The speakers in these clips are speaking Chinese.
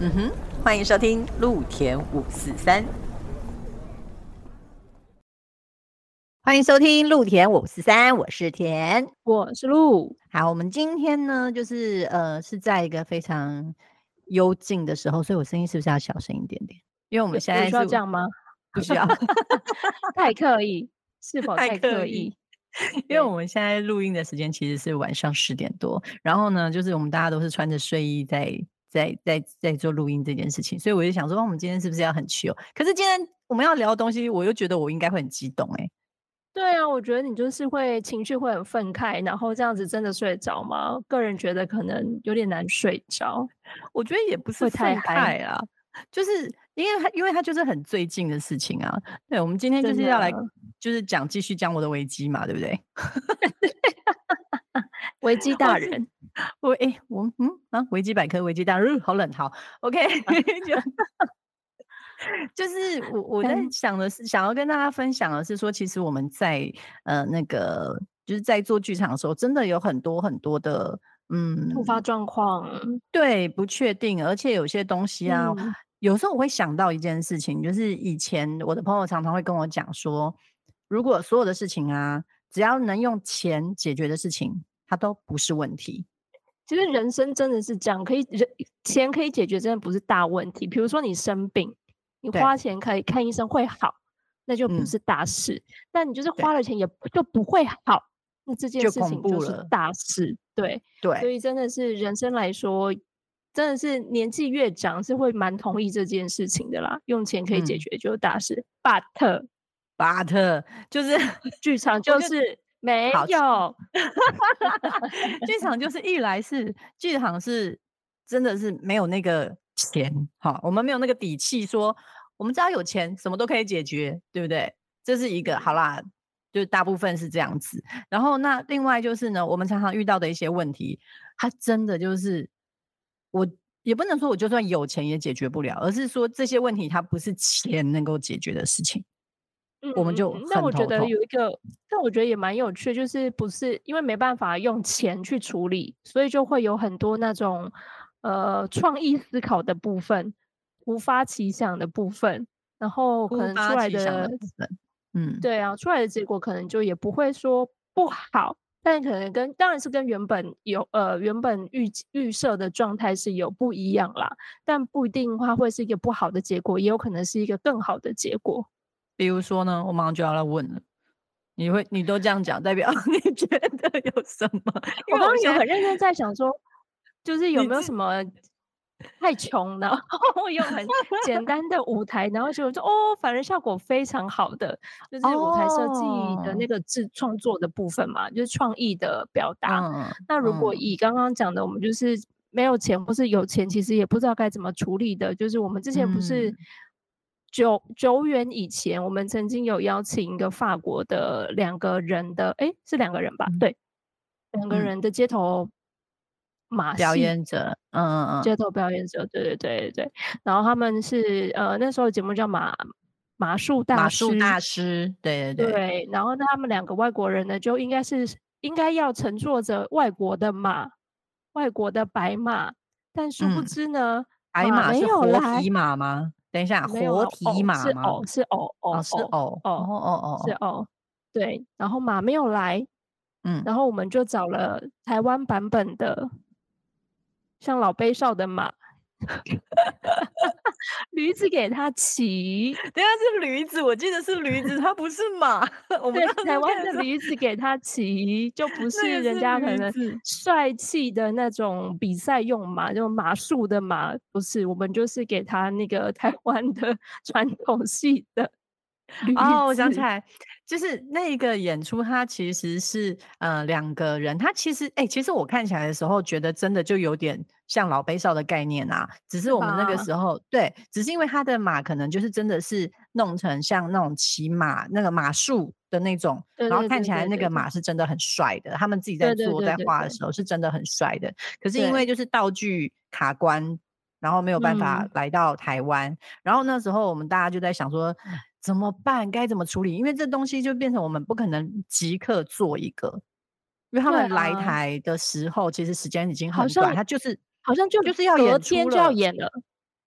嗯哼，欢迎收听陆田五四三。欢迎收听陆田五四三，我是田，我是陆。好，我们今天呢，就是呃，是在一个非常幽静的时候，所以我声音是不是要小声一点点？因为我们现在需要这样吗？不需要，太刻意，是否 太刻意？因为我们现在录音的时间其实是晚上十点多，然后呢，就是我们大家都是穿着睡衣在在在在做录音这件事情，所以我就想说，我们今天是不是要很 chill？可是今天我们要聊的东西，我又觉得我应该会很激动哎。对啊，我觉得你就是会情绪会很愤慨，然后这样子真的睡得着吗？个人觉得可能有点难睡着。我觉得也不是太嗨啊，就是因为他因为他就是很最近的事情啊。对，我们今天就是要来就是讲继续讲我的危机嘛，对不对？危机大人，我哎我嗯啊维基百科维基大嗯，好冷好，OK。就是我我在想的是，想要跟大家分享的是说，其实我们在呃那个就是在做剧场的时候，真的有很多很多的嗯突发状况，对，不确定，而且有些东西啊，有时候我会想到一件事情，就是以前我的朋友常常会跟我讲说，如果所有的事情啊，只要能用钱解决的事情，它都不是问题。其实人生真的是这样，可以人钱可以解决，真的不是大问题。比如说你生病。你花钱可以看医生会好，那就不是大事。但你就是花了钱也就不会好，那这件事情就是大事。对对，所以真的是人生来说，真的是年纪越长是会蛮同意这件事情的啦。用钱可以解决就是大事，but but 就是剧场就是没有，剧场就是一来是剧场是真的是没有那个。钱好，我们没有那个底气说，我们只要有钱，什么都可以解决，对不对？这是一个好啦，就大部分是这样子。然后那另外就是呢，我们常常遇到的一些问题，它真的就是我也不能说我就算有钱也解决不了，而是说这些问题它不是钱能够解决的事情。嗯，我们就那我觉得有一个，但我觉得也蛮有趣，就是不是因为没办法用钱去处理，所以就会有很多那种。呃，创意思考的部分，突发奇想的部分，然后可能出来的，嗯，对啊，出来的结果可能就也不会说不好，但可能跟当然是跟原本有呃原本预预设的状态是有不一样啦，但不一定话会是一个不好的结果，也有可能是一个更好的结果。比如说呢，我马上就要来问了，你会你都这样讲，代表你 觉得有什么？我刚刚有很认真在想说。就是有没有什么太穷，然后用很简单的舞台，然后就说哦，反而效果非常好的，就是舞台设计的那个制创作的部分嘛，就是创意的表达。那如果以刚刚讲的，我们就是没有钱，或是有钱，其实也不知道该怎么处理的。就是我们之前不是久久远以前，我们曾经有邀请一个法国的两个人的，哎，是两个人吧？对，两个人的街头。马表演者，嗯嗯嗯，街头表演者，对对对对对。然后他们是呃那时候节目叫马马术大马术大师，对对对。对，然后他们两个外国人呢，就应该是应该要乘坐着外国的马，外国的白马，但殊不知呢，白马是活体马吗？等一下，活体马是偶是偶偶是偶哦哦哦是偶，对，然后马没有来，嗯，然后我们就找了台湾版本的。像老杯少的马，驴子给他骑，等下是驴子，我记得是驴子，它不是马。我们，台湾的驴子给他骑，就不 是人家可能帅气的那种比赛用马，就马术的马，不是，我们就是给他那个 台湾的传统系的。哦，我想起来。就是那个演出，它其实是呃两个人，他其实哎，其实我看起来的时候，觉得真的就有点像老杯少的概念啊。只是我们那个时候对，只是因为他的马可能就是真的是弄成像那种骑马那个马术的那种，然后看起来那个马是真的很帅的。他们自己在做在画的时候是真的很帅的。可是因为就是道具卡关，然后没有办法来到台湾。然后那时候我们大家就在想说。怎么办？该怎么处理？因为这东西就变成我们不可能即刻做一个，因为他们来台的时候，其实时间已经很短，他就是好像就就是要演天就要演了，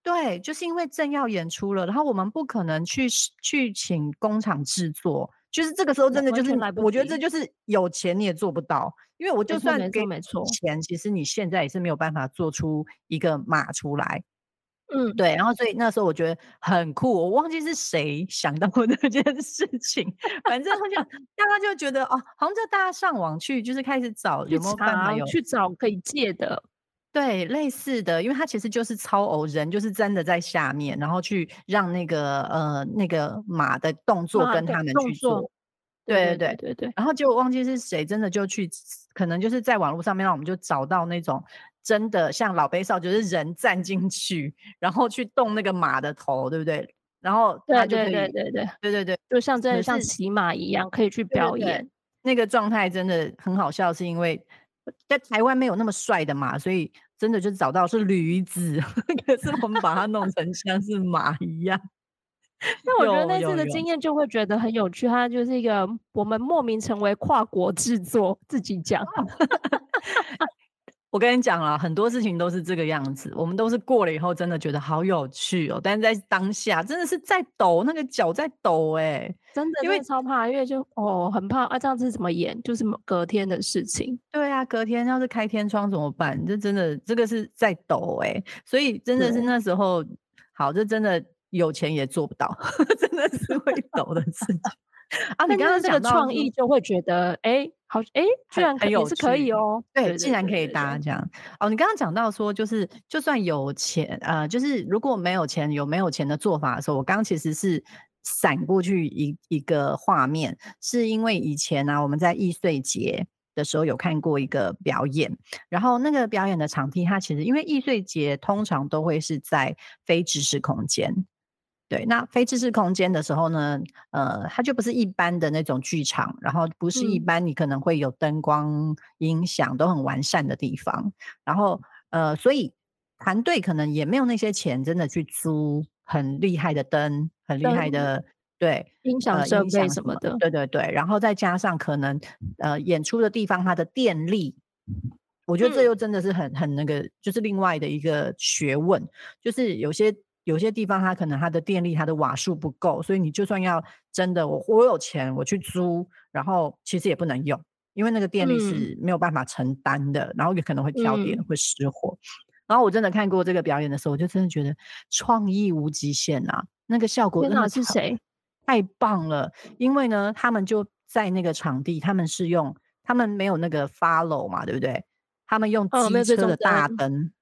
对，就是因为正要演出了，然后我们不可能去去请工厂制作，就是这个时候真的就是，我觉得这就是有钱你也做不到，因为我就算给钱，其实你现在也是没有办法做出一个码出来。嗯，对，然后所以那时候我觉得很酷，我忘记是谁想到过这件事情，反正他就 大家就觉得哦，好像就大家上网去就是开始找有没有办法有去找可以借的。对，类似的，因为它其实就是超偶人，就是真的在下面，然后去让那个呃那个马的动作跟他们去做。对对对对对。然后就忘记是谁，真的就去，可能就是在网络上面，让我们就找到那种真的像老杯少，就是人站进去，然后去动那个马的头，对不对？然后对对对对对对对对，就像真的像骑马一样，可以去表演。那个状态真的很好笑，是因为。在台湾没有那么帅的马，所以真的就找到是驴子，可是我们把它弄成像是马一样。那我觉得那次的经验就会觉得很有趣，它就是一个我们莫名成为跨国制作，自己讲。我跟你讲了，很多事情都是这个样子。我们都是过了以后，真的觉得好有趣哦。但是在当下，真的是在抖，那个脚在抖，哎，真的，因为超怕，因为就哦，很怕啊，这样子怎么演？就是隔天的事情。对啊，隔天要是开天窗怎么办？这真的，这个是在抖，哎，所以真的是那时候，好，这真的有钱也做不到，真的是会 抖的事情。啊，你刚刚这个创意就会觉得，哎，好，哎，居然也是可以哦，对，竟然可以搭这样。哦，你刚刚讲到说，就是就算有钱，呃，就是如果没有钱，有没有钱的做法的时候，我刚刚其实是闪过去一一个画面，是因为以前呢，我们在易碎节的时候有看过一个表演，然后那个表演的场地，它其实因为易碎节通常都会是在非知识空间。对，那非知识空间的时候呢，呃，它就不是一般的那种剧场，然后不是一般你可能会有灯光、音响都很完善的地方，然后呃，所以团队可能也没有那些钱，真的去租很厉害的灯、很厉害的对音响设备什么的，对对对，然后再加上可能呃演出的地方它的电力，我觉得这又真的是很很那个，就是另外的一个学问，就是有些。有些地方它可能它的电力它的瓦数不够，所以你就算要真的我我有钱我去租，然后其实也不能用，因为那个电力是没有办法承担的，然后也可能会跳电会失火。然后我真的看过这个表演的时候，我就真的觉得创意无极限啊！那个效果真的是谁太棒了，因为呢他们就在那个场地，他们是用他们没有那个 follow 嘛，对不对？他们用机车的大灯。哦，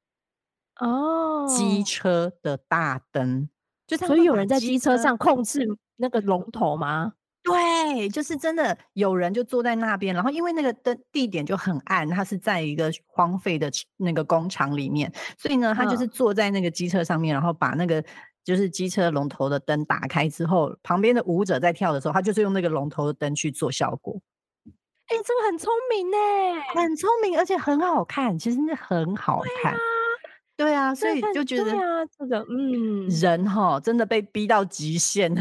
机车的大灯，就所以有人在机车上控制那个龙头吗？对，就是真的有人就坐在那边，然后因为那个灯地点就很暗，它是在一个荒废的那个工厂里面，所以呢，他就是坐在那个机车上面，然后把那个就是机车龙头的灯打开之后，旁边的舞者在跳的时候，他就是用那个龙头的灯去做效果。哎，这个很聪明呢，很聪明，而且很好看，其实那很好看。对啊，所以就觉得对啊，这个嗯，人哈真的被逼到极限，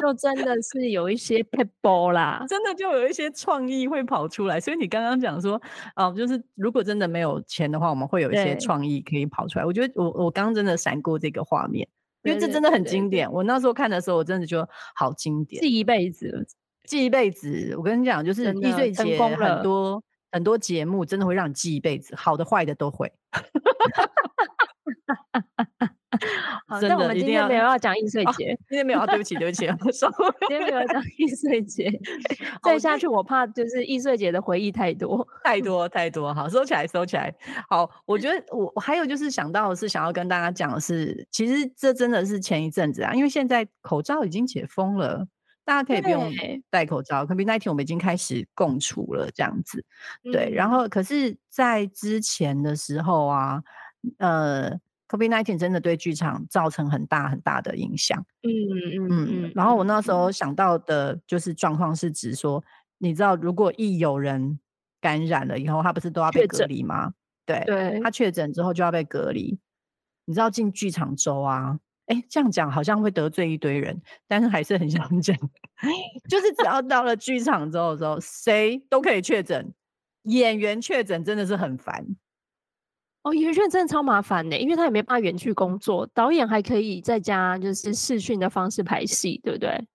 就真的是有一些 people 啦，真的就有一些创意会跑出来。所以你刚刚讲说，哦，就是如果真的没有钱的话，我们会有一些创意可以跑出来。我觉得我我刚刚真的闪过这个画面，因为这真的很经典。我那时候看的时候，我真的觉得好经典，记一辈子，记一辈子。我跟你讲，就是易碎节很多很多节目，真的会让你记一辈子，好的坏的都会。好，那我们 今天没有要讲易碎节，今天没有啊，对不起，对不起，今天没有讲易碎节，再下去我怕就是易碎节的回忆太多，太多，太多。好，收起来，收起来。好，我觉得我我还有就是想到的是想要跟大家讲的是，其实这真的是前一阵子啊，因为现在口罩已经解封了，大家可以不用戴口罩，可比那天我们已经开始共处了这样子。对，然后可是，在之前的时候啊。呃，COVID nineteen 真的对剧场造成很大很大的影响。嗯嗯嗯。然后我那时候想到的就是状况是指说，你知道，如果一有人感染了以后，他不是都要被隔离吗？对，对，他确诊之后就要被隔离。你知道进剧场周啊？哎，这样讲好像会得罪一堆人，但是还是很想讲。就是只要到了剧场周的时候，谁都可以确诊，演员确诊真的是很烦。哦，演员真的超麻烦的，因为他也没办法远去工作，导演还可以在家就是视讯的方式排戏，对不对？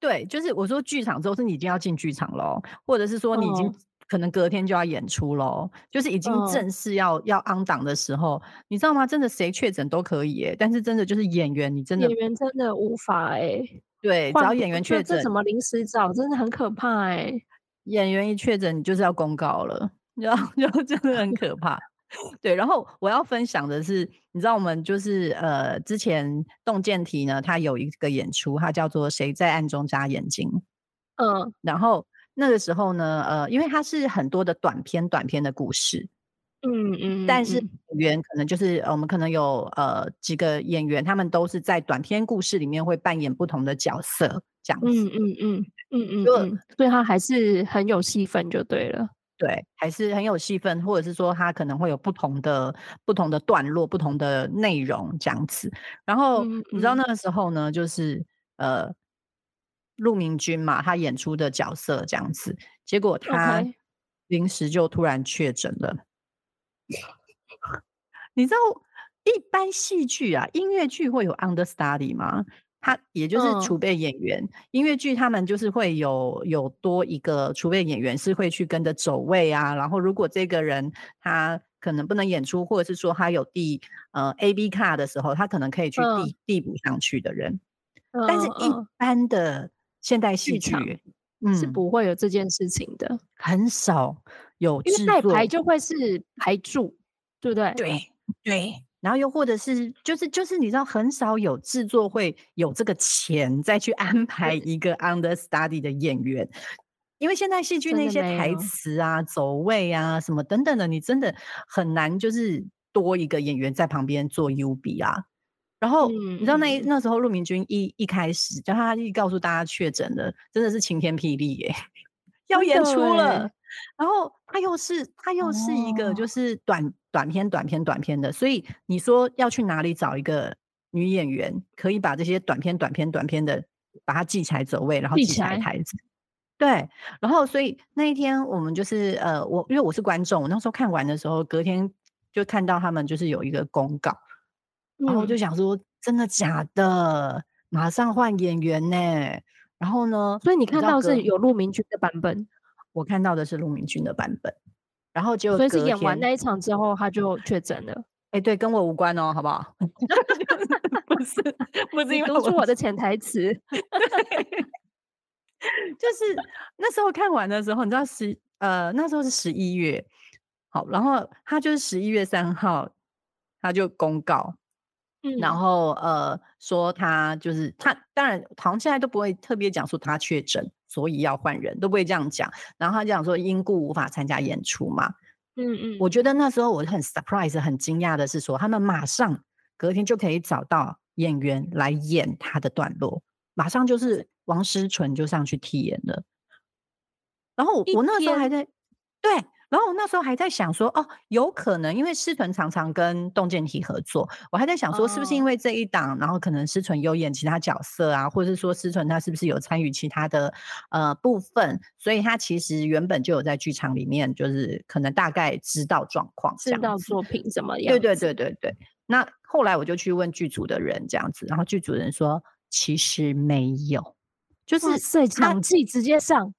对，就是我说剧场之后是你已经要进剧场喽，或者是说你已经可能隔天就要演出喽，就是已经正式要要 on 档的时候，你知道吗？真的谁确诊都可以耶，但是真的就是演员，你真的演员真的无法哎。对，只要演员确诊，怎么临时找，真的很可怕哎。演员一确诊，你就是要公告了，然后 就真的很可怕。对，然后我要分享的是，你知道我们就是呃，之前洞见题呢，它有一个演出，它叫做《谁在暗中眨眼睛》。嗯，然后那个时候呢，呃，因为它是很多的短篇短篇的故事，嗯嗯，但是演员可能就是我们可能有呃几个演员，他们都是在短篇故事里面会扮演不同的角色，这样子。嗯嗯嗯嗯嗯，所以他还是很有戏份，就对了。对，还是很有戏份，或者是说他可能会有不同的不同的段落、不同的内容这样子。然后你知道那个时候呢，就是呃，陆明君嘛，他演出的角色这样子，结果他临时就突然确诊了。你知道一般戏剧啊，音乐剧会有 understudy 吗？他也就是储备演员，音乐剧他们就是会有有多一个储备演员，是会去跟着走位啊。然后如果这个人他可能不能演出，或者是说他有递呃 A B 卡的时候，他可能可以去递递补上去的人。但是一般的现代戏剧是不会有这件事情的，很少有。因为代排就会是排柱，对不对？对对。然后又或者是就是就是你知道很少有制作会有这个钱再去安排一个 understudy 的演员，因为现在戏剧那些台词啊、走位啊什么等等的，你真的很难就是多一个演员在旁边做 U B 啊。然后你知道那那时候陆明君一一开始就他一告诉大家确诊了，真的是晴天霹雳耶，要演出了。然后他又是他又是一个就是短。短片、短片、短片的，所以你说要去哪里找一个女演员，可以把这些短片、短片、短片的把它记起来走位，然后记起来台词。对，然后所以那一天我们就是呃，我因为我是观众，我那时候看完的时候，隔天就看到他们就是有一个公告，然后我就想说，真的假的？马上换演员呢？然后呢？所以你看到是有陆明君的版本，我看到的是陆明君的版本。然后就所以是演完那一场之后，他就确诊了。哎，对，跟我无关哦，好不好？不是，不是因为读出我的潜台词。就是那时候看完的时候，你知道十呃那时候是十一月，好，然后他就是十一月三号，他就公告，嗯，然后呃说他就是他，当然好像现在都不会特别讲说他确诊。所以要换人都不会这样讲，然后他讲说因故无法参加演出嘛。嗯嗯，我觉得那时候我很 surprise 很惊讶的是说，他们马上隔天就可以找到演员来演他的段落，马上就是王思纯就上去替演了。然后我那时候还在对。然后我那时候还在想说，哦，有可能因为思纯常常跟洞见体合作，我还在想说，是不是因为这一档，然后可能思纯有演其他角色啊，或者是说思纯他是不是有参与其他的呃部分，所以他其实原本就有在剧场里面，就是可能大概知道状况，知道作品怎么样。对对对对对。那后来我就去问剧组的人这样子，然后剧组人说，其实没有，就是摄场记直接上。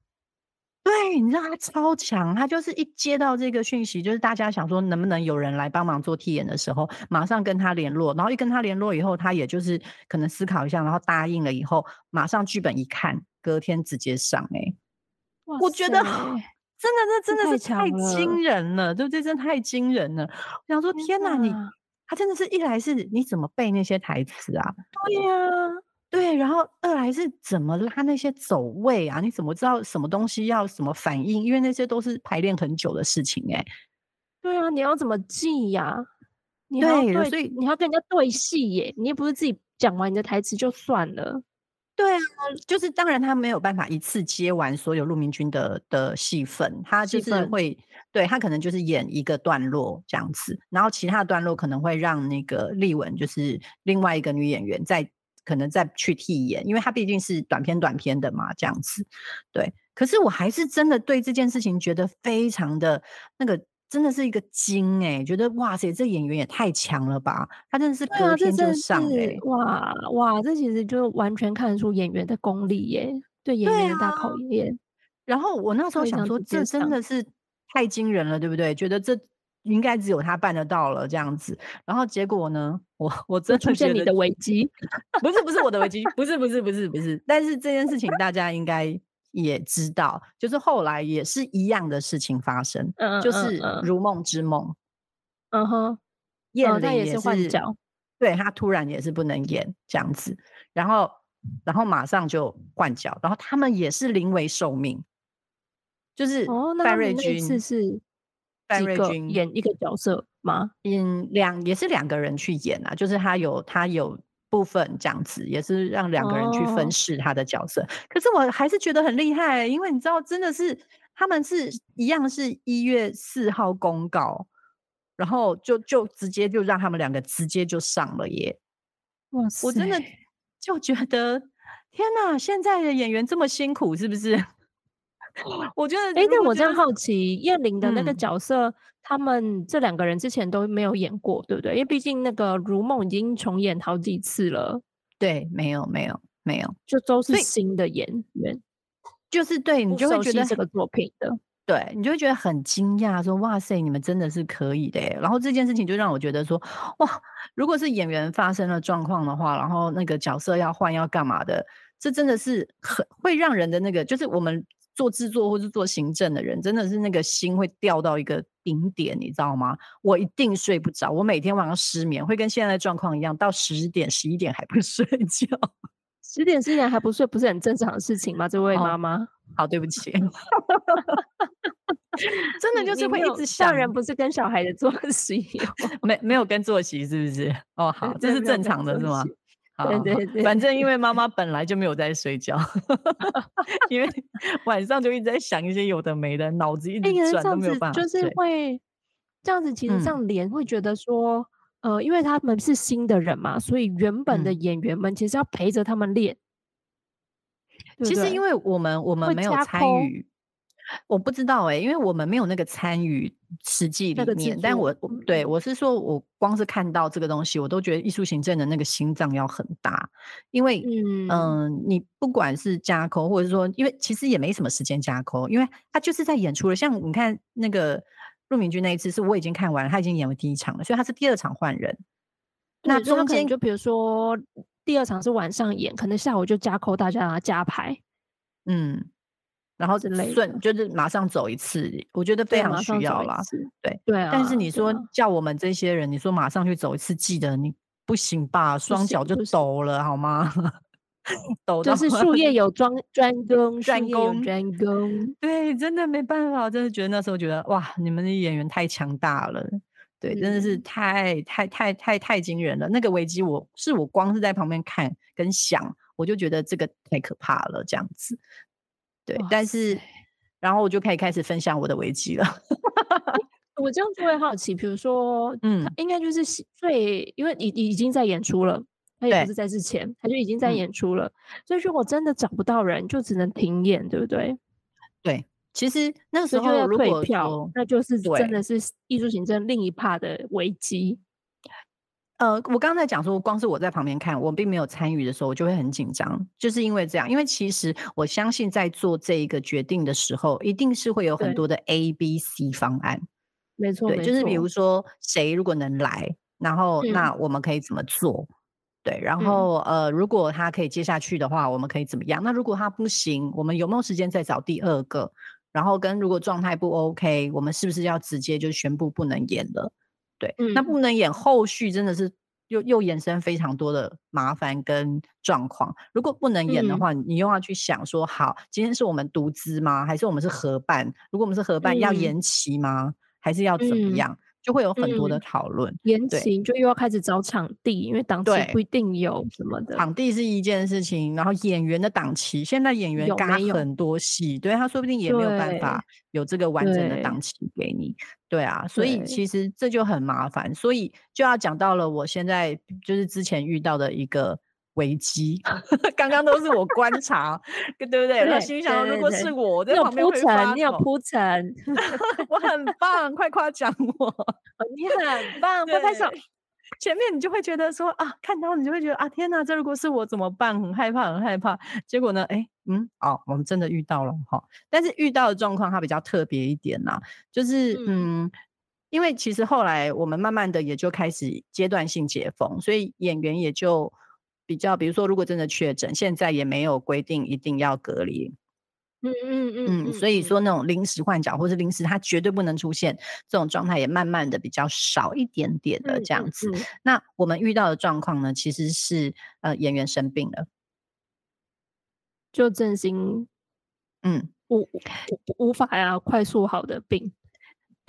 对，你知道他超强，他就是一接到这个讯息，就是大家想说能不能有人来帮忙做替演的时候，马上跟他联络，然后一跟他联络以后，他也就是可能思考一下，然后答应了以后，马上剧本一看，隔天直接上。哎，我觉得 真的，这真的是太惊人了，对不对？真的太惊人了。我想说，天哪，你他真的是一来是你怎么背那些台词啊？对呀。对，然后二来是怎么拉那些走位啊？你怎么知道什么东西要什么反应？因为那些都是排练很久的事情哎。对啊，你要怎么记呀？对，所以你要跟人家对戏耶，你也不是自己讲完你的台词就算了。对啊，就是当然他没有办法一次接完所有陆明君的的戏份，他就是会对他可能就是演一个段落这样子，然后其他段落可能会让那个丽文就是另外一个女演员在。可能再去替演，因为他毕竟是短片短片的嘛，这样子。对，可是我还是真的对这件事情觉得非常的那个真的是一个惊哎，觉得哇塞，这演员也太强了吧！他真的是隔天就上哎，哇哇，这其实就完全看得出演员的功力耶，对演员的大考验。然后我那时候想说，这真的是太惊人了，对不对？觉得这应该只有他办得到了这样子。然后结果呢，我我真出现你的危 机，不是不是我的危机，不是不是不是不是。但是这件事情大家应该。也知道，就是后来也是一样的事情发生，就是《如梦之梦》。嗯哼，燕玲也是换角，对他突然也是不能演这样子，然后然后马上就换角，然后他们也是临危受命，就是范瑞君是范瑞君演一个角色吗？嗯，两也是两个人去演啊，就是他有他有。部分这样子也是让两个人去分饰他的角色，可是我还是觉得很厉害，因为你知道，真的是他们是一样是一月四号公告，然后就就直接就让他们两个直接就上了耶！哇塞，我真的就觉得天哪，现在的演员这么辛苦，是不是？我觉得，哎，但我这样好奇，燕玲的那个角色，他们这两个人之前都没有演过，对不对？因为毕竟那个《如梦》已经重演好几次了。对，没有，没有，没有，就都是新的演员。就是对你就会觉得这个作品的，对你就会觉得很惊讶，说哇塞，你们真的是可以的。然后这件事情就让我觉得说，哇，如果是演员发生了状况的话，然后那个角色要换要干嘛的，这真的是很会让人的那个，就是我们。做制作或是做行政的人，真的是那个心会掉到一个顶点，你知道吗？我一定睡不着，我每天晚上失眠，会跟现在的状况一样，到十点、十一点还不 睡觉。十点、十一点还不睡，不是很正常的事情吗？这位妈妈，好，对不起，真的就是会一直吓人，不是跟小孩的作息，没没有跟作息，是不是？哦，好，这是正常的，是吗？对对对，反正因为妈妈本来就没有在睡觉，因为 晚上就一直在想一些有的没的，脑子一直转都没有办法。就是会这样子，其实这样连会觉得说，呃，因为他们是新的人嘛，所以原本的演员们其实要陪着他们练。其实因为我们我们没有参与。我不知道哎，因为我们没有那个参与实际里面，但我对我是说，我光是看到这个东西，我都觉得艺术行政的那个心脏要很大，因为嗯，你不管是加扣，或者说，因为其实也没什么时间加扣，因为他就是在演出了。像你看那个陆明君那一次，是我已经看完了，他已经演了第一场了，所以他是第二场换人。那中间就比如说第二场是晚上演，可能下午就加扣，大家加排，嗯。然后顺就是马上走一次，我觉得非常需要啦。对对啊，但是你说叫我们这些人，你说马上去走一次，记得你不行吧？双脚就抖了好吗？抖就是 术业有专专攻，专攻专攻。对，真的没办法，真的觉得那时候觉得哇，你们的演员太强大了，对，真的是太太太太太惊人了。那个危机，我是我光是在旁边看跟想，我就觉得这个太可怕了，这样子。对，但是，然后我就可以开始分享我的危机了。我这样就会好奇，比如说，嗯，应该就是最，因为已已经在演出了，他也不是在之前，他就已经在演出了。所以如果真的找不到人，就只能停演，对不对？对，其实那个时候如果票，那就是真的是艺术行政另一帕的危机。呃，我刚才讲说，光是我在旁边看，我并没有参与的时候，我就会很紧张，就是因为这样。因为其实我相信，在做这一个决定的时候，一定是会有很多的 A、B、C 方案。没错，对，就是比如说谁如果能来，然后那我们可以怎么做？对，然后呃，如果他可以接下去的话，我们可以怎么样？那如果他不行，我们有没有时间再找第二个？然后跟如果状态不 OK，我们是不是要直接就宣布不能演了？对，那不能演，后续真的是又又衍生非常多的麻烦跟状况。如果不能演的话，你又要去想说，好，今天是我们独资吗？还是我们是合办？如果我们是合办，要延期吗？还是要怎么样？就会有很多的讨论，延期就又要开始找场地，因为档期不一定有什么的。场地是一件事情，然后演员的档期，现在演员嘎很多戏，对他说不定也没有办法有这个完整的档期给你。对啊，所以其实这就很麻烦，所以就要讲到了我现在就是之前遇到的一个危机。刚刚都是我观察，对不对？我心想，如果是我在旁边会发你有铺陈，我很棒，快夸奖我，你很棒，拍拍手。前面你就会觉得说啊，看到你就会觉得啊，天哪，这如果是我怎么办？很害怕，很害怕。结果呢，哎，嗯，哦，我们真的遇到了哈。但是遇到的状况它比较特别一点呐，就是嗯，因为其实后来我们慢慢的也就开始阶段性解封，所以演员也就比较，比如说如果真的确诊，现在也没有规定一定要隔离。嗯嗯嗯嗯，所以说那种临时换角或是临时它绝对不能出现这种状态，也慢慢的比较少一点点的这样子。那我们遇到的状况呢，其实是呃演员生病了，就真心嗯无无法呀快速好的病。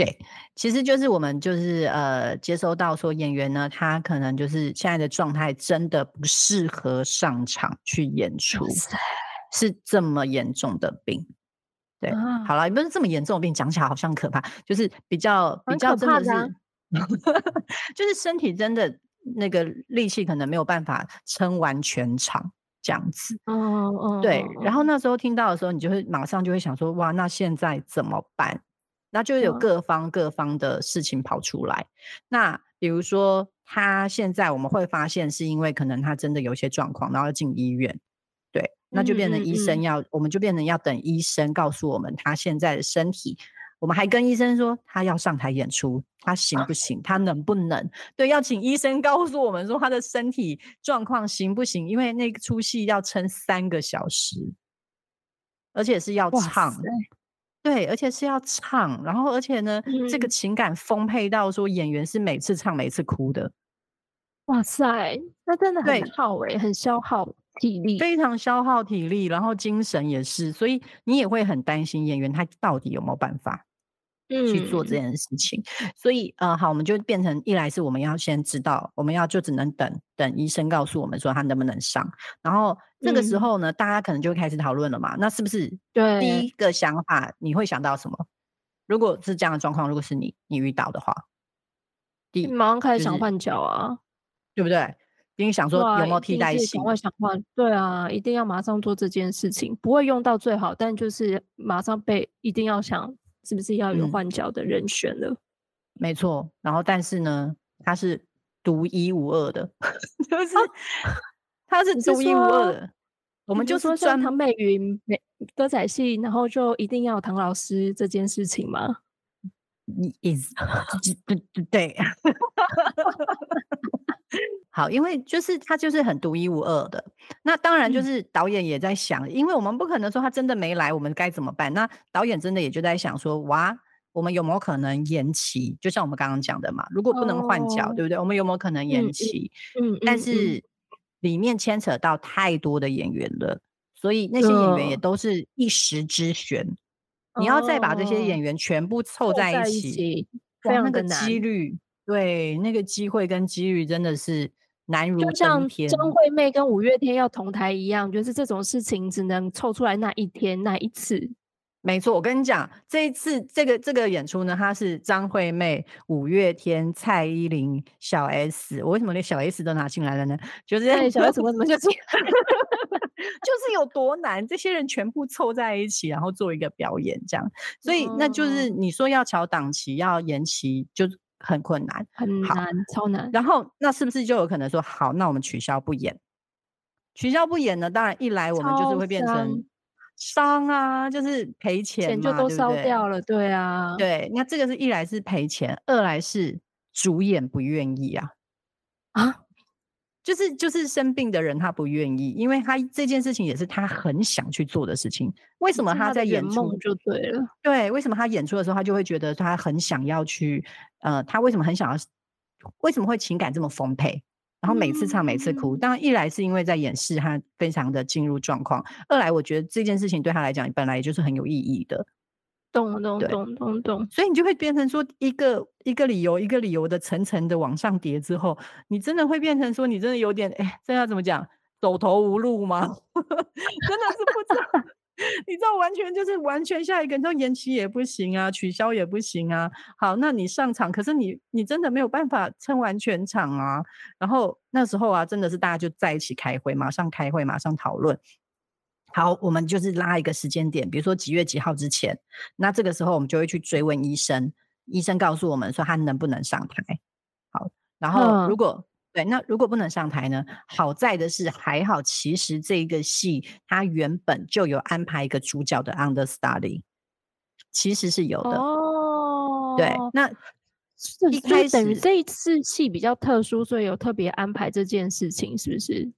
对，其实就是我们就是呃接收到说演员呢，他可能就是现在的状态真的不适合上场去演出。是这么严重的病，对，好了，也不是这么严重的病，讲起来好像可怕，就是比较比较真的是，就是身体真的那个力气可能没有办法撑完全场这样子，哦哦，对。然后那时候听到的时候，你就会马上就会想说，哇，那现在怎么办？那就有各方各方的事情跑出来。那比如说他现在我们会发现，是因为可能他真的有一些状况，然后要进医院。对那就变成医生要，我们就变成要等医生告诉我们他现在的身体，我们还跟医生说他要上台演出，他行不行？他能不能？对，要请医生告诉我们说他的身体状况行不行？因为那出戏要撑三个小时，而且是要唱，对，而且是要唱，然后而且呢，这个情感丰沛到说演员是每次唱每次哭的，哇塞，那真的很耗哎，很消耗。体力非常消耗体力，然后精神也是，所以你也会很担心演员他到底有没有办法去做这件事情。所以呃，好，我们就变成一来是我们要先知道，我们要就只能等等医生告诉我们说他能不能上。然后这个时候呢，大家可能就会开始讨论了嘛。那是不是对第一个想法你会想到什么？如果是这样的状况，如果是你你遇到的话，第马上开始想换脚啊，对不对？因为想说有没有替代性？我想换，对啊，一定要马上做这件事情，不会用到最好，但就是马上被一定要想，是不是要有换脚的人选了？没错，然后但是呢，他是独一无二的，就是它是独一无二的。我们就说像唐美云美歌仔戏，然后就一定要唐老师这件事情吗？你 is 对对对。好，因为就是他就是很独一无二的。那当然就是导演也在想，因为我们不可能说他真的没来，我们该怎么办？那导演真的也就在想说，哇，我们有没有可能延期？就像我们刚刚讲的嘛，如果不能换角，对不对？我们有没有可能延期？嗯，但是里面牵扯到太多的演员了，所以那些演员也都是一时之选。你要再把这些演员全部凑在一起，那个几率。对，那个机会跟几率真的是难如就像张惠妹跟五月天要同台一样，就是这种事情只能凑出来那一天那一次。没错，我跟你讲，这一次这个这个演出呢，它是张惠妹、五月天、蔡依林、小 S。我为什么连小 S 都拿进来了呢？就是小 S 为什么就进？就是有多难，这些人全部凑在一起，然后做一个表演，这样。所以那就是你说要调档期，要延期，就。很困难，很难，超难。然后那是不是就有可能说，好，那我们取消不演？取消不演呢？当然，一来我们就是会变成伤啊，就是赔钱钱就都烧掉了。对啊，对。那这个是一来是赔钱，二来是主演不愿意啊啊。就是就是生病的人，他不愿意，因为他这件事情也是他很想去做的事情。为什么他在演出就对了？对，为什么他演出的时候，他就会觉得他很想要去？呃，他为什么很想要？为什么会情感这么丰沛？然后每次唱，每次哭。当然，一来是因为在演示，他非常的进入状况；二来，我觉得这件事情对他来讲，本来也就是很有意义的。懂懂懂懂懂，所以你就会变成说一个一个理由一个理由的层层的往上叠之后，你真的会变成说你真的有点哎，这要怎么讲，走投无路吗？真的是不知道，你知道，完全就是完全下一个，你知道延期也不行啊，取消也不行啊。好，那你上场，可是你你真的没有办法撑完全场啊。然后那时候啊，真的是大家就在一起开会，马上开会，马上讨论。好，我们就是拉一个时间点，比如说几月几号之前。那这个时候我们就会去追问医生，医生告诉我们说他能不能上台。好，然后如果对，那如果不能上台呢？好在的是还好，其实这个戏它原本就有安排一个主角的 understudy，其实是有的。哦，对，那一开始等于这一次戏比较特殊，所以有特别安排这件事情，是不是？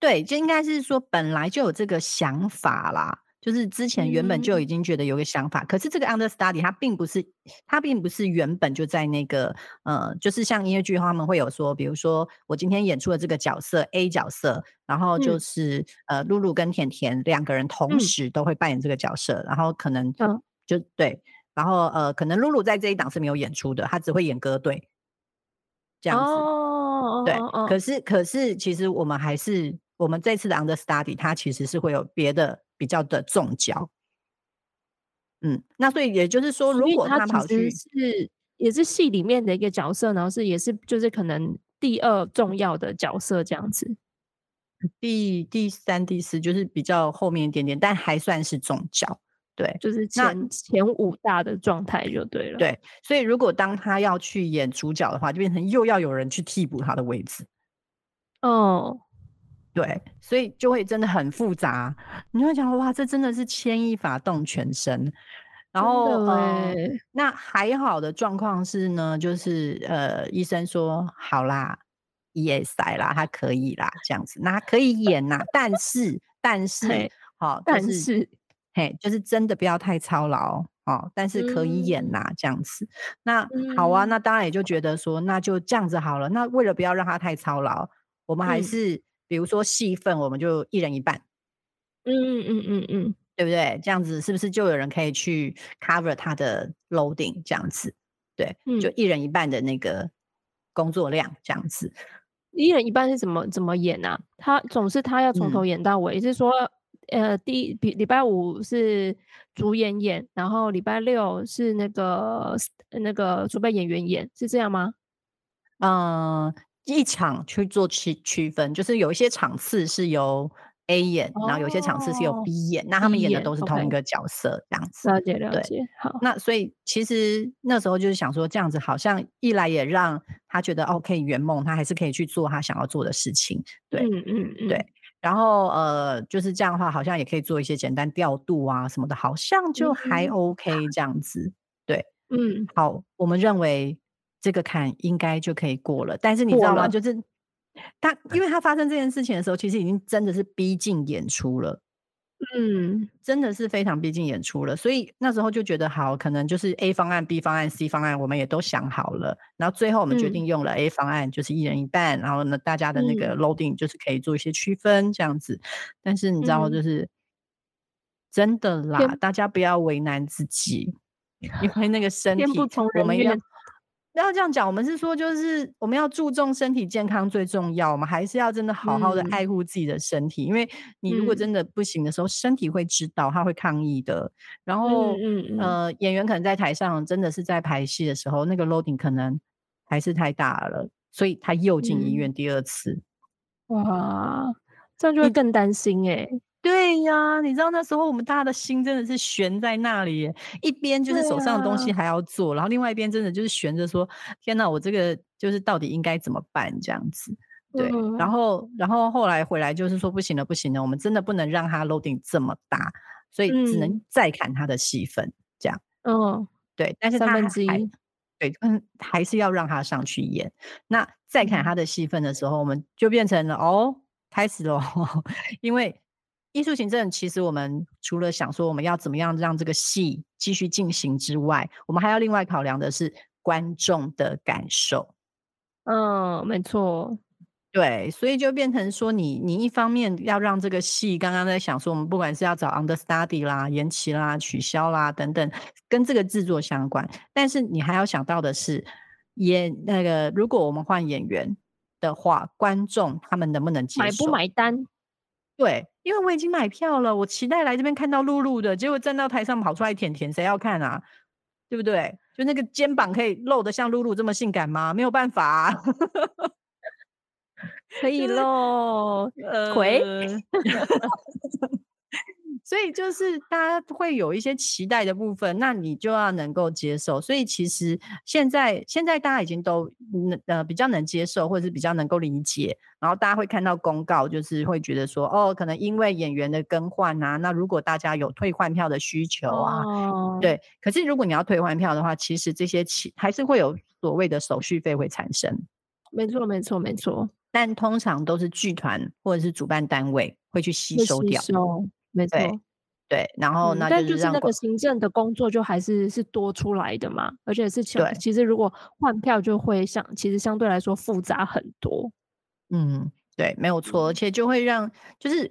对，就应该是说本来就有这个想法啦。就是之前原本就已经觉得有个想法，可是这个 understudy 它并不是，它并不是原本就在那个，呃，就是像音乐剧他们会有说，比如说我今天演出的这个角色 A 角色，然后就是呃露露跟甜甜两个人同时都会扮演这个角色，然后可能就对，然后呃可能露露在这一档是没有演出的，她只会演歌队这样子，对，可是可是其实我们还是我们这次的 understudy 它其实是会有别的。比较的重角，嗯，那所以也就是说，如果他跑去是也是戏里面的一个角色，然后是也是就是可能第二重要的角色这样子，第第三、第四就是比较后面一点点，但还算是重角，对，就。是前前五大的状态就对了，对，所以如果当他要去演主角的话，就变成又要有人去替补他的位置，哦。对，所以就会真的很复杂。你会讲哇，这真的是牵一发动全身。然后呃，那还好的状况是呢，就是呃，医生说好啦，ESI 啦，他可以啦，这样子，那可以演呐。但是 但是好，但是嘿，就是真的不要太操劳哦。但是可以演呐，这样子。那好啊，那当然也就觉得说，那就这样子好了。那为了不要让他太操劳，我们还是。比如说戏份，我们就一人一半，嗯嗯嗯嗯嗯，对不对？这样子是不是就有人可以去 cover 他的 loading？这样子，对，就一人一半的那个工作量，这样子。一人一半是怎么怎么演啊？他总是他要从头演到尾，是说，呃，第礼礼拜五是主演演，然后礼拜六是那个那个主备演员演，是这样吗？嗯。一场去做区区分，就是有一些场次是由 A 演，然后有些场次是由 B 演，那他们演的都是同一个角色，这样子。了解了解。好，那所以其实那时候就是想说，这样子好像一来也让他觉得哦可以圆梦，他还是可以去做他想要做的事情。对，嗯嗯嗯，对。然后呃，就是这样的话，好像也可以做一些简单调度啊什么的，好像就还 OK 这样子。对，嗯，好，我们认为。这个坎应该就可以过了，但是你知道吗？就是他，因为他发生这件事情的时候，其实已经真的是逼近演出了，嗯，真的是非常逼近演出了。所以那时候就觉得好，可能就是 A 方案、B 方案、C 方案，我们也都想好了。然后最后我们决定用了 A 方案，就是一人一半。然后呢，大家的那个 loading 就是可以做一些区分这样子。但是你知道，就是真的啦，大家不要为难自己，因为那个身体，我们要。不要这样讲，我们是说，就是我们要注重身体健康最重要，我们还是要真的好好的爱护自己的身体，因为你如果真的不行的时候，身体会知道，他会抗议的。然后，呃，演员可能在台上真的是在排戏的时候，那个 loading 可能还是太大了，所以他又进医院第二次。哇，这样就会更担心哎。对呀，你知道那时候我们大家的心真的是悬在那里，一边就是手上的东西还要做，然后另外一边真的就是悬着说：“天哪，我这个就是到底应该怎么办？”这样子，对。然后，然后后来回来就是说：“不行了，不行了，我们真的不能让他 loading 这么大，所以只能再砍他的戏份。”这样，嗯，对。但是三分之一，对，嗯，还是要让他上去演。那再砍他的戏份的时候，我们就变成了哦，开始了，因为。艺术行政其实我们除了想说我们要怎么样让这个戏继续进行之外，我们还要另外考量的是观众的感受。嗯，没错，对，所以就变成说，你你一方面要让这个戏，刚刚在想说，我们不管是要找 understudy 啦、延期啦、取消啦等等，跟这个制作相关，但是你还要想到的是，演那个如果我们换演员的话，观众他们能不能接受？买不买单？对。因为我已经买票了，我期待来这边看到露露的，结果站到台上跑出来舔舔，谁要看啊？对不对？就那个肩膀可以露的像露露这么性感吗？没有办法，可以露腿。所以就是大家会有一些期待的部分，那你就要能够接受。所以其实现在现在大家已经都呃比较能接受，或者是比较能够理解。然后大家会看到公告，就是会觉得说，哦，可能因为演员的更换啊，那如果大家有退换票的需求啊，对。可是如果你要退换票的话，其实这些其还是会有所谓的手续费会产生。没错，没错，没错。但通常都是剧团或者是主办单位会去吸收掉。没错，对，然后那但就是那个行政的工作就还是是多出来的嘛，而且是对，其实如果换票就会相，其实相对来说复杂很多。嗯，对，没有错，而且就会让就是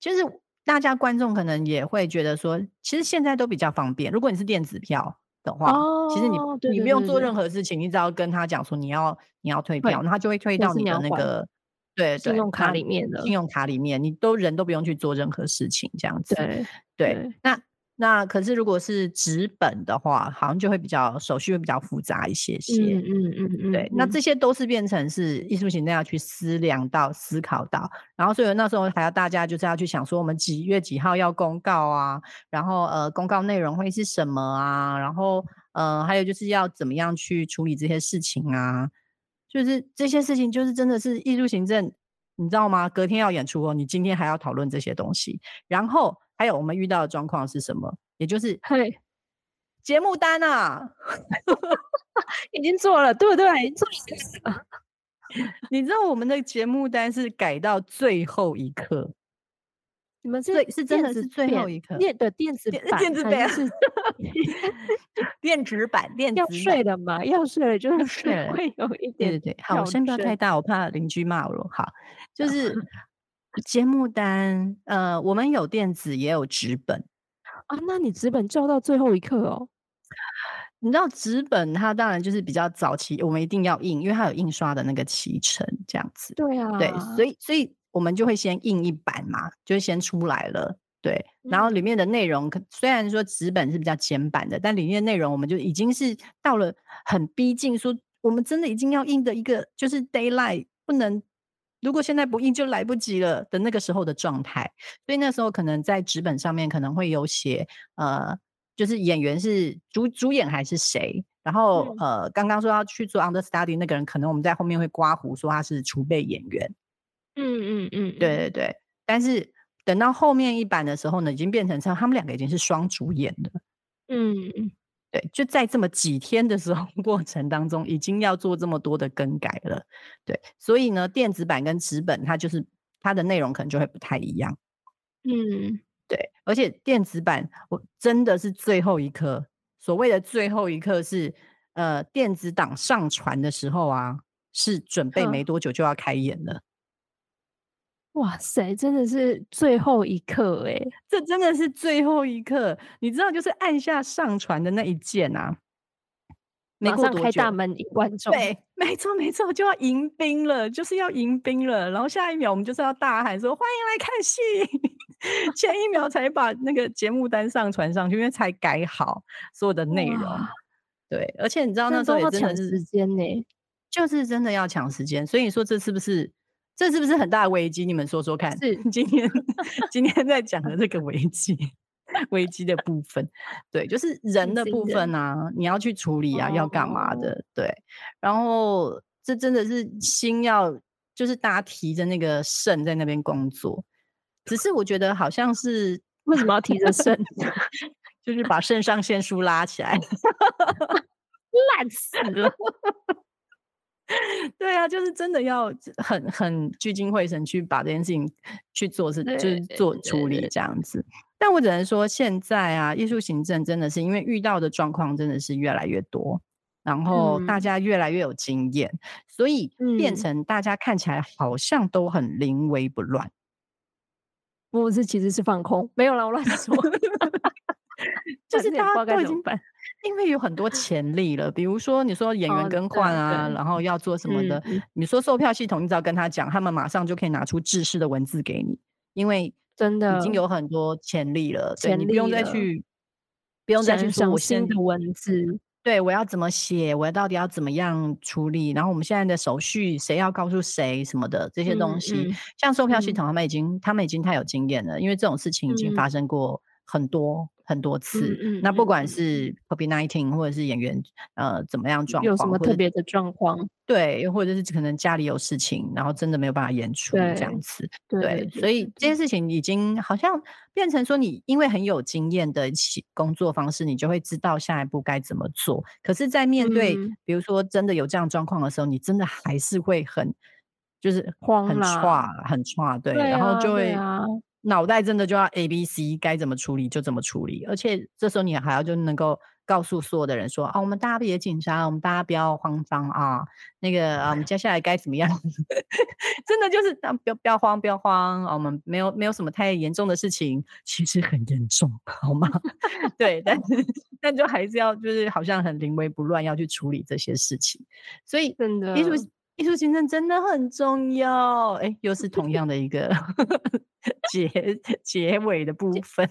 就是大家观众可能也会觉得说，其实现在都比较方便。如果你是电子票的话，其实你你不用做任何事情，你只要跟他讲说你要你要退票，那他就会退到你的那个。对，信用卡里面的信用卡里面，你都人都不用去做任何事情，这样子。对对，那那可是如果是纸本的话，好像就会比较手续会比较复杂一些些。嗯嗯嗯嗯。对，那这些都是变成是艺术行政要去思量到、思考到，然后所以那时候还要大家就是要去想说，我们几月几号要公告啊？然后呃，公告内容会是什么啊？然后呃，还有就是要怎么样去处理这些事情啊？就是这些事情，就是真的是艺术行政，你知道吗？隔天要演出哦，你今天还要讨论这些东西。然后还有我们遇到的状况是什么？也就是嘿，节目单啊，已经做了，对不对？做 你知道我们的节目单是改到最后一刻。你们是是真的是最后一刻电的 电子版，电子版是电子版，电子要睡了嘛？要睡了就 是会有一点对对对。好，声音不要太大，我怕邻居骂我。好，就是节目单，呃，我们有电子也有纸本啊。那你纸本交到最后一刻哦？你知道纸本它当然就是比较早期，我们一定要印，因为它有印刷的那个期程，这样子。对啊，对，所以所以。我们就会先印一版嘛，就先出来了，对。然后里面的内容，虽然说纸本是比较简版的，但里面内容我们就已经是到了很逼近，说我们真的已经要印的一个就是 d a y l i g h t 不能如果现在不印就来不及了的那个时候的状态。所以那时候可能在纸本上面可能会有写，呃，就是演员是主主演还是谁，然后呃，刚刚说要去做 understudy 那个人，可能我们在后面会刮胡说他是储备演员。嗯嗯嗯，对对对，但是等到后面一版的时候呢，已经变成像他们两个已经是双主演了。嗯嗯，对，就在这么几天的时候 过程当中，已经要做这么多的更改了。对，所以呢，电子版跟纸本它就是它的内容可能就会不太一样。嗯，对，而且电子版我真的是最后一刻，所谓的最后一刻是呃电子档上传的时候啊，是准备没多久就要开演了。哇塞，真的是最后一刻哎！这真的是最后一刻，你知道，就是按下上传的那一键啊，马上开大门迎观众。对，没错没错，就要迎宾了，就是要迎宾了。然后下一秒我们就是要大喊说：“欢迎来看戏！” 前一秒才把那个节目单上传上去，因为才改好所有的内容。对，而且你知道那时候也真的是时间呢，就是真的要抢时间。所以你说这是不是？这是不是很大的危机？你们说说看。是 今天今天在讲的这个危机，危机的部分，对，就是人的部分啊，你要去处理啊，要干嘛的？对，然后这真的是心要，就是大家提着那个肾在那边工作，只是我觉得好像是 为什么要提着肾？就是把肾上腺素拉起来，烂死了。对啊，就是真的要很很聚精会神去把这件事情去做，是就是做处理这样子。但我只能说，现在啊，艺术行政真的是因为遇到的状况真的是越来越多，然后大家越来越有经验，所以变成大家看起来好像都很临危不乱。不是，其实是放空，没有了，我乱说。就是大家都已经 因为有很多潜力了，比如说你说演员更换啊，然后要做什么的，你说售票系统，你只要跟他讲，他们马上就可以拿出制式的文字给你，因为真的已经有很多潜力了，对潜你不用再去不用再去想说我的文字，对，我要怎么写，我到底要怎么样处理，然后我们现在的手续谁要告诉谁什么的这些东嗯西，嗯像售票系嗯。统他们已经他们已经太有经验了，因为这种事情已经嗯。发生过很多很多次。嗯那不管嗯是 COVID nineteen 或者是演员呃怎么样状况有什么特别的状况？对，或者是可能家里有事情，然后真的没有办法演出这样子。对所以这件事情已经好像变成说，你因为很有经验的起工作方式，你就会知道下一步该怎么做。可是，在面对、嗯比如说真的有这样状况的时候，你真的还是会很就是很慌啦差很差，对，对然后啊就会脑袋真的就要 A B C 该怎么处理就怎么处理，而且这时候你还要就能够告诉所有的人说啊，我们大家别紧张，我们大家不要慌张啊，那个啊，我们 接下来该怎么样？真的就是啊，不要不要慌，不要慌啊，我们没有没有什么太严重的事情，其实很严重，好吗？对，但是但就还是要就是好像很临危不乱要去处理这些事情，所以真的艺术艺术行政真的很重要。哎，又是同样的一个 结结尾的部分。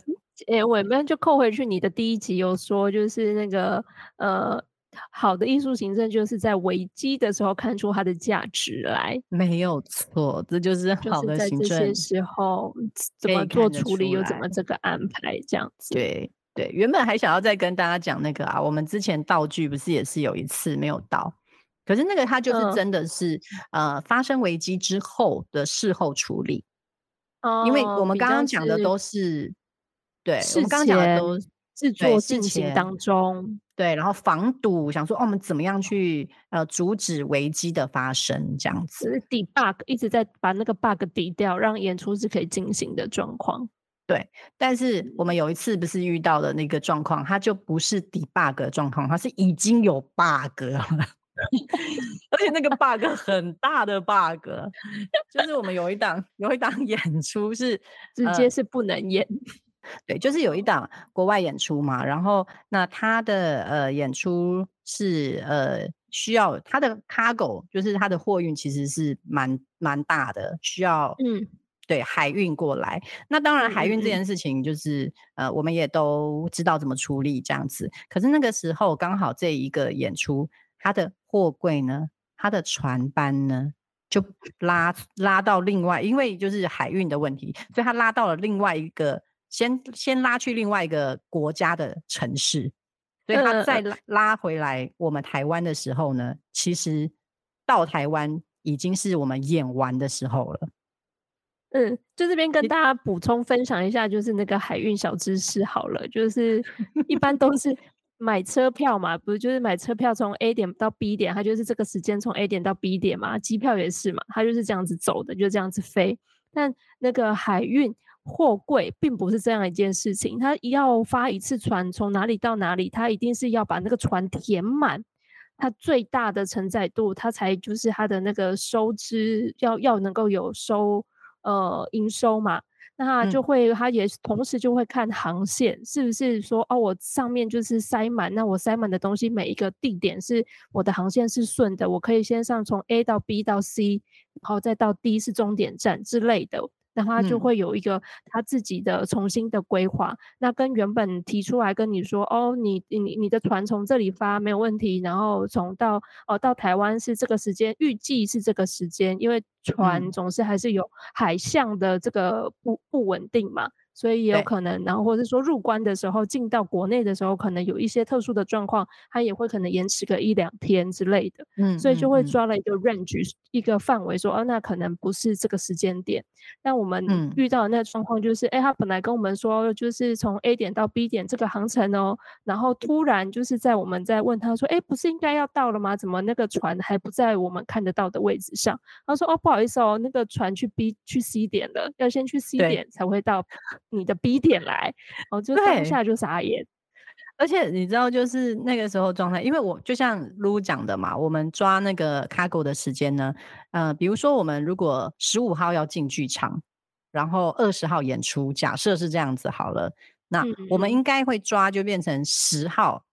诶，我们就扣回去，你的第一集有说，就是那个呃，好的艺术行政就是在危机的时候看出它的价值来，没有错，这就是就是好的在这些行政。时候怎么做处理，又怎么这个安排，这样子。对对，原本还想要再跟大家讲那个啊，我们之前道具不是也是有一次没有到，可是那个它就是嗯。真的是、呃发生危机之后的事后处理，因为我们刚刚讲的都是对，我事们刚刚讲的前都制对作进行当中，对，然后防堵，想说哦，我们怎么样去呃阻止危机的发生，这样子。debug 一直在把那个 bug 抵掉，让演出是可以进行的状况。对但是我们有一次不是遇到的那个状况，它就不是 debug 状况，它是已经有 bug 了，而且那个 bug 很大的 bug，就是我们有一档有一档演出是呃直接是不能演。对，就是有一档国外演出嘛，然后那他的呃演出是呃需要他的 cargo，就是他的货运其实是蛮蛮大的，需要嗯对海运过来。那当然，嗯海运这件事情就是呃我们也都知道怎么处理这样子。可是那个时候刚好这一个演出，它的货柜呢，他的船班呢。就拉拉到另外，因为就是海运的问题，所以他拉到了另外一个，先先拉去另外一个国家的城市，所以他再拉拉回来我们台湾的时候呢，其实到台湾已经是我们演完的时候了。嗯，就这边跟大家补充分享一下，就是那个海运小知识好了，就是一般都是买车票嘛，不就是买车票从 A 点到 B 点，它就是这个时间从 A 点到 B 点嘛，机票也是嘛，它就是这样子走的，就这样子飞。但那个海运货柜并不是这样一件事情，它要发一次船从哪里到哪里，它一定是要把那个船填满。它最大的承载度，它才就是它的那个收支要要能够有收呃营收嘛，那它就嗯会，他也同时就会看航线是不是说哦，我上面就是塞满，那我塞满的东西每一个地点是我的航线是顺的，我可以先上从 A 到 B 到 C，然后再到 D 是终点站之类的。那他就嗯。会有一个他自己的重新的规划，那跟原本提出来跟你说，哦，你你你的船从这里发没有问题，然后从到哦到台湾是这个时间，预计是这个时间，因为船嗯。总是还是有海象的这个不不稳定嘛，所以也有可能，然后或者说入关的时候进到国内的时候，可能有一些特殊的状况，它也会可能延迟个一两天之类的。嗯，所以就会抓了一个 range 一个范围，说哦，那可能不是这个时间点。那我们嗯遇到的那个状况就是，哎、他本来跟我们说就是从 A 点到 B 点这个航程哦，然后突然就是在我们在问他说，哎、不是应该要到了吗？怎么那个船还不在我们看得到的位置上？他说，哦，不好意思哦，那个船去 B 去 C 点了，要先去 C 点才会到你的 B 点来。我，就对当下就傻眼。而且你知道，就是那个时候状态，因为我就像撸讲的嘛，我们抓那个 cargo 的时间呢，呃，比如说我们如果十五号要进剧场，然后二十号演出，假设是这样子好了，那嗯我们嗯应该会抓就变成十号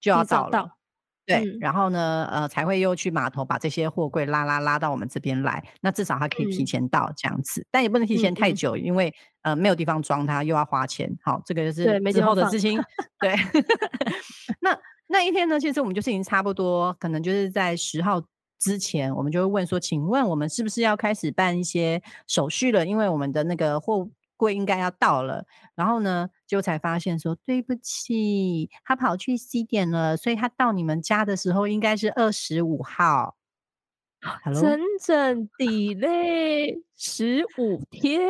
就要到了，到对，然后呢，呃，才会又去码头把这些货柜拉拉拉到我们这边来。那至少它可以提前到这样子，但也不能提前太久，因为呃没有地方装它，又要花钱。好，这个就是之后的事情。对，那那一天呢，其实我们就是已经差不多，可能就是在十号之前，我们就会问说，请问我们是不是要开始办一些手续了？因为我们的那个货。柜应该要到了，然后呢，就才发现说对不起，他跑去 C 点了，所以他到你们家的时候应该是二十五号。整整 delay 十五天。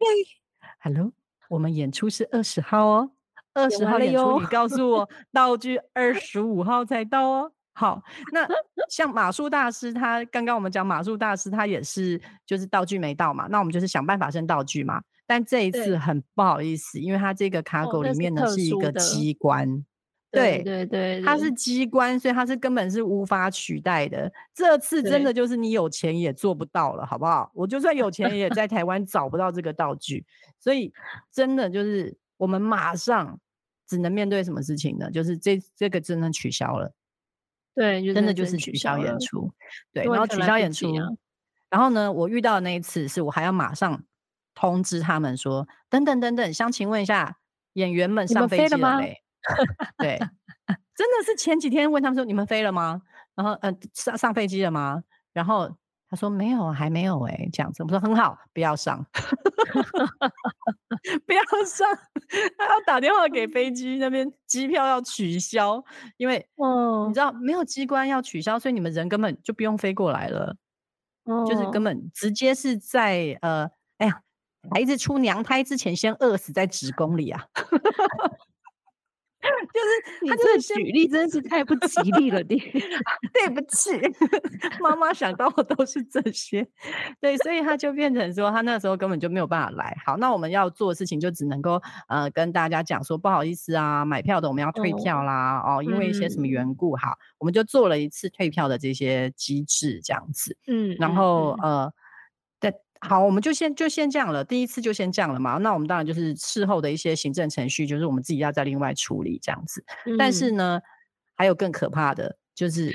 Hello，我们演出是二十号哦，二十号演出，你告诉我 道具二十五号才到哦。好，那像马术大师，他刚刚我们讲马术大师，他也是就是道具没到嘛，那我们就是想办法生道具嘛。但这一次很不好意思，因为它这个卡狗里面呢是一个机关，对对对，它是机关，所以它是根本是无法取代的。这次真的就是你有钱也做不到了，好不好？我就算有钱也在 台湾找不到这个道具，所以真的就是我们马上只能面对什么事情呢？就是这这个真的取消了。对，真的就是取消演出。对，然后取消演出，然后呢，我遇到的那一次是我还要马上通知他们说，等等等等，想请问一下演员们上飞机了没？对，真的是前几天问他们说你们飞了吗？然后嗯，上上飞机了吗？然后。他说没有，还没有哎，这样子。我说很好，不要上 不要上。他要打电话给飞机那边，机票要取消，因为哦，你知道没有机关要取消，所以你们人根本就不用飞过来了。哦，就是根本直接是在呃，哎呀，孩子出娘胎之前先饿死在子宫里啊。就是 你这举例真是太不吉利了，你对不起，妈妈想到的都是这些，对，所以他就变成说，他那时候根本就没有办法来。好，那我们要做的事情就只能够呃跟大家讲说，不好意思啊，买票的我们要退票啦，哦，因为一些什么缘故，好，我们就做了一次退票的这些机制，这样子，嗯，然后呃。好，我们就先就先这样了。第一次就先这样了嘛。那我们当然就是事后的一些行政程序，就是我们自己要再另外处理这样子。但是呢，还有更可怕的，就是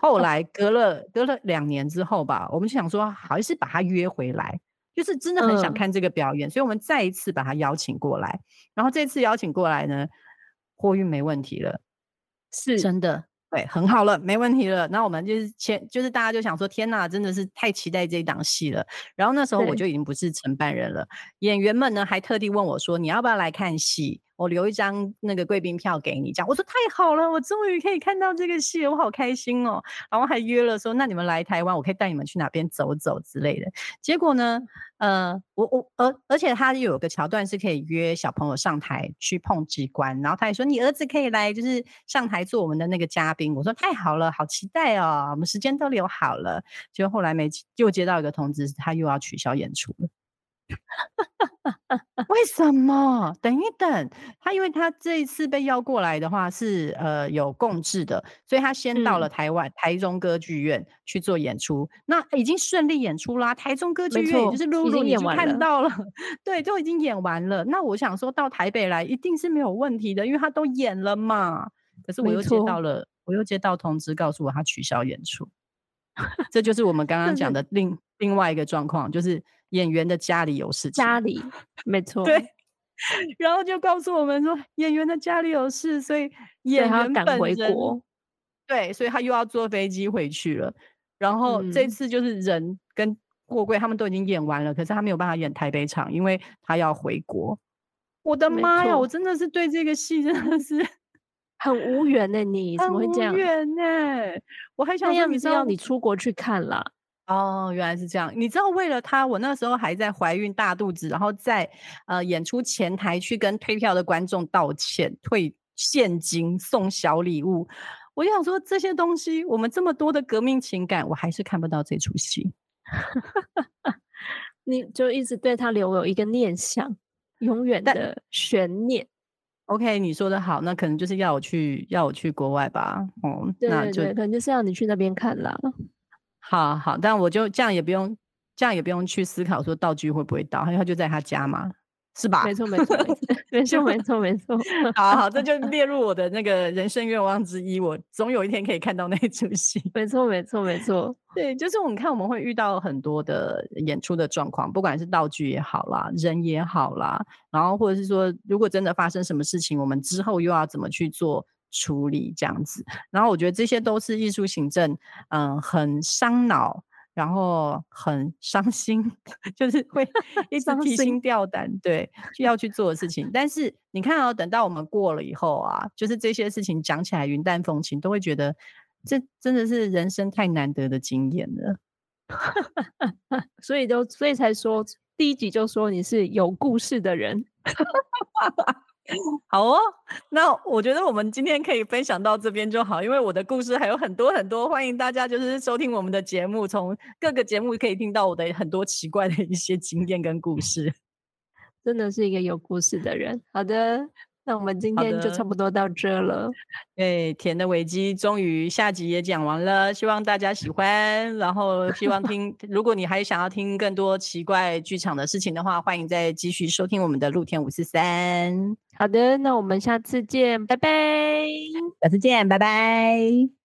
后来隔了隔了两年之后吧，我们就想说，好意思把他约回来，就是真的很想看这个表演，所以我们再一次把他邀请过来。然后这次邀请过来呢，货运没问题了，是真的。对，很好了，没问题了。那我们就是前，就是大家就想说，天哪，真的是太期待这一档戏了。然后那时候我就已经不是承办人了，演员们呢还特地问我说，你要不要来看戏？我留一张那个贵宾票给你，这样我说太好了，我终于可以看到这个戏，我好开心哦。然后还约了说，那你们来台湾，我可以带你们去哪边走走之类的。结果呢，呃，我我而而且他有个桥段是可以约小朋友上台去碰机关，然后他也说你儿子可以来，就是上台做我们的那个嘉宾。我说太好了，好期待哦，我们时间都留好了。结果后来没又接到一个通知，他又要取消演出了。为什么？等一等，他因为他这一次被邀过来的话是呃有共治的，所以他先到了台湾台中歌剧院去做演出，那已经顺利演出啦。台中歌剧院就是露露已经看到了，对，都已经演完了。那我想说到台北来一定是没有问题的，因为他都演了嘛。可是我又接到了，我又接到通知告诉我他取消演出，这就是我们刚刚讲的另另外一个状况，就是。演员的家里有事情，家里没 错，对，然后就告诉我们说演员的家里有事，所以演员赶回国，对，所以他又要坐飞机回去了。然后这次就是人跟货柜他们都已经演完了，可是他没有办法演台北场，因为他要回国。我的妈呀，我真的是对这个戏真的是很无缘呢，你 怎么会这样？无缘呢，我还想让你知道你出国去看了。哦，原来是这样。你知道，为了他，我那时候还在怀孕大肚子，然后在呃演出前台去跟退票的观众道歉，退现金，送小礼物。我就想说，这些东西，我们这么多的革命情感，我还是看不到这出戏。你就一直对他留有一个念想，永远的悬念。OK，你说的好，那可能就是要我去，要我去国外吧。哦，那就可能就是要你去那边看啦。好好，但我就这样也不用，这样也不用去思考说道具会不会到，因为他就在他家嘛，是吧？没错，没错，没错，没错，没错。好好，这就 列入我的那个人生愿望之一。我总有一天可以看到那出戏。没错，没错，没错。对，就是我们看，我们会遇到很多的演出的状况，不管是道具也好啦，人也好啦，然后或者是说，如果真的发生什么事情，我们之后又要怎么去做处理这样子。然后我觉得这些都是艺术行政，嗯，很伤脑。然后很伤心，就是会 一直提心吊胆，对，要去做的事情。但是你看哦，等到我们过了以后啊，就是这些事情讲起来云淡风轻，都会觉得这真的是人生太难得的经验了。所以就，所以才说第一集就说你是有故事的人。好哦，那我觉得我们今天可以分享到这边就好，因为我的故事还有很多很多，欢迎大家就是收听我们的节目，从各个节目可以听到我的很多奇怪的一些经验跟故事，真的是一个有故事的人。好的。那我们今天就差不多到这了。对，甜的危机终于下集也讲完了，希望大家喜欢。然后希望听，如果你还想要听更多奇怪剧场的事情的话，欢迎再继续收听我们的露天五四三。好的，那我们下次见，拜拜。下次见，拜拜。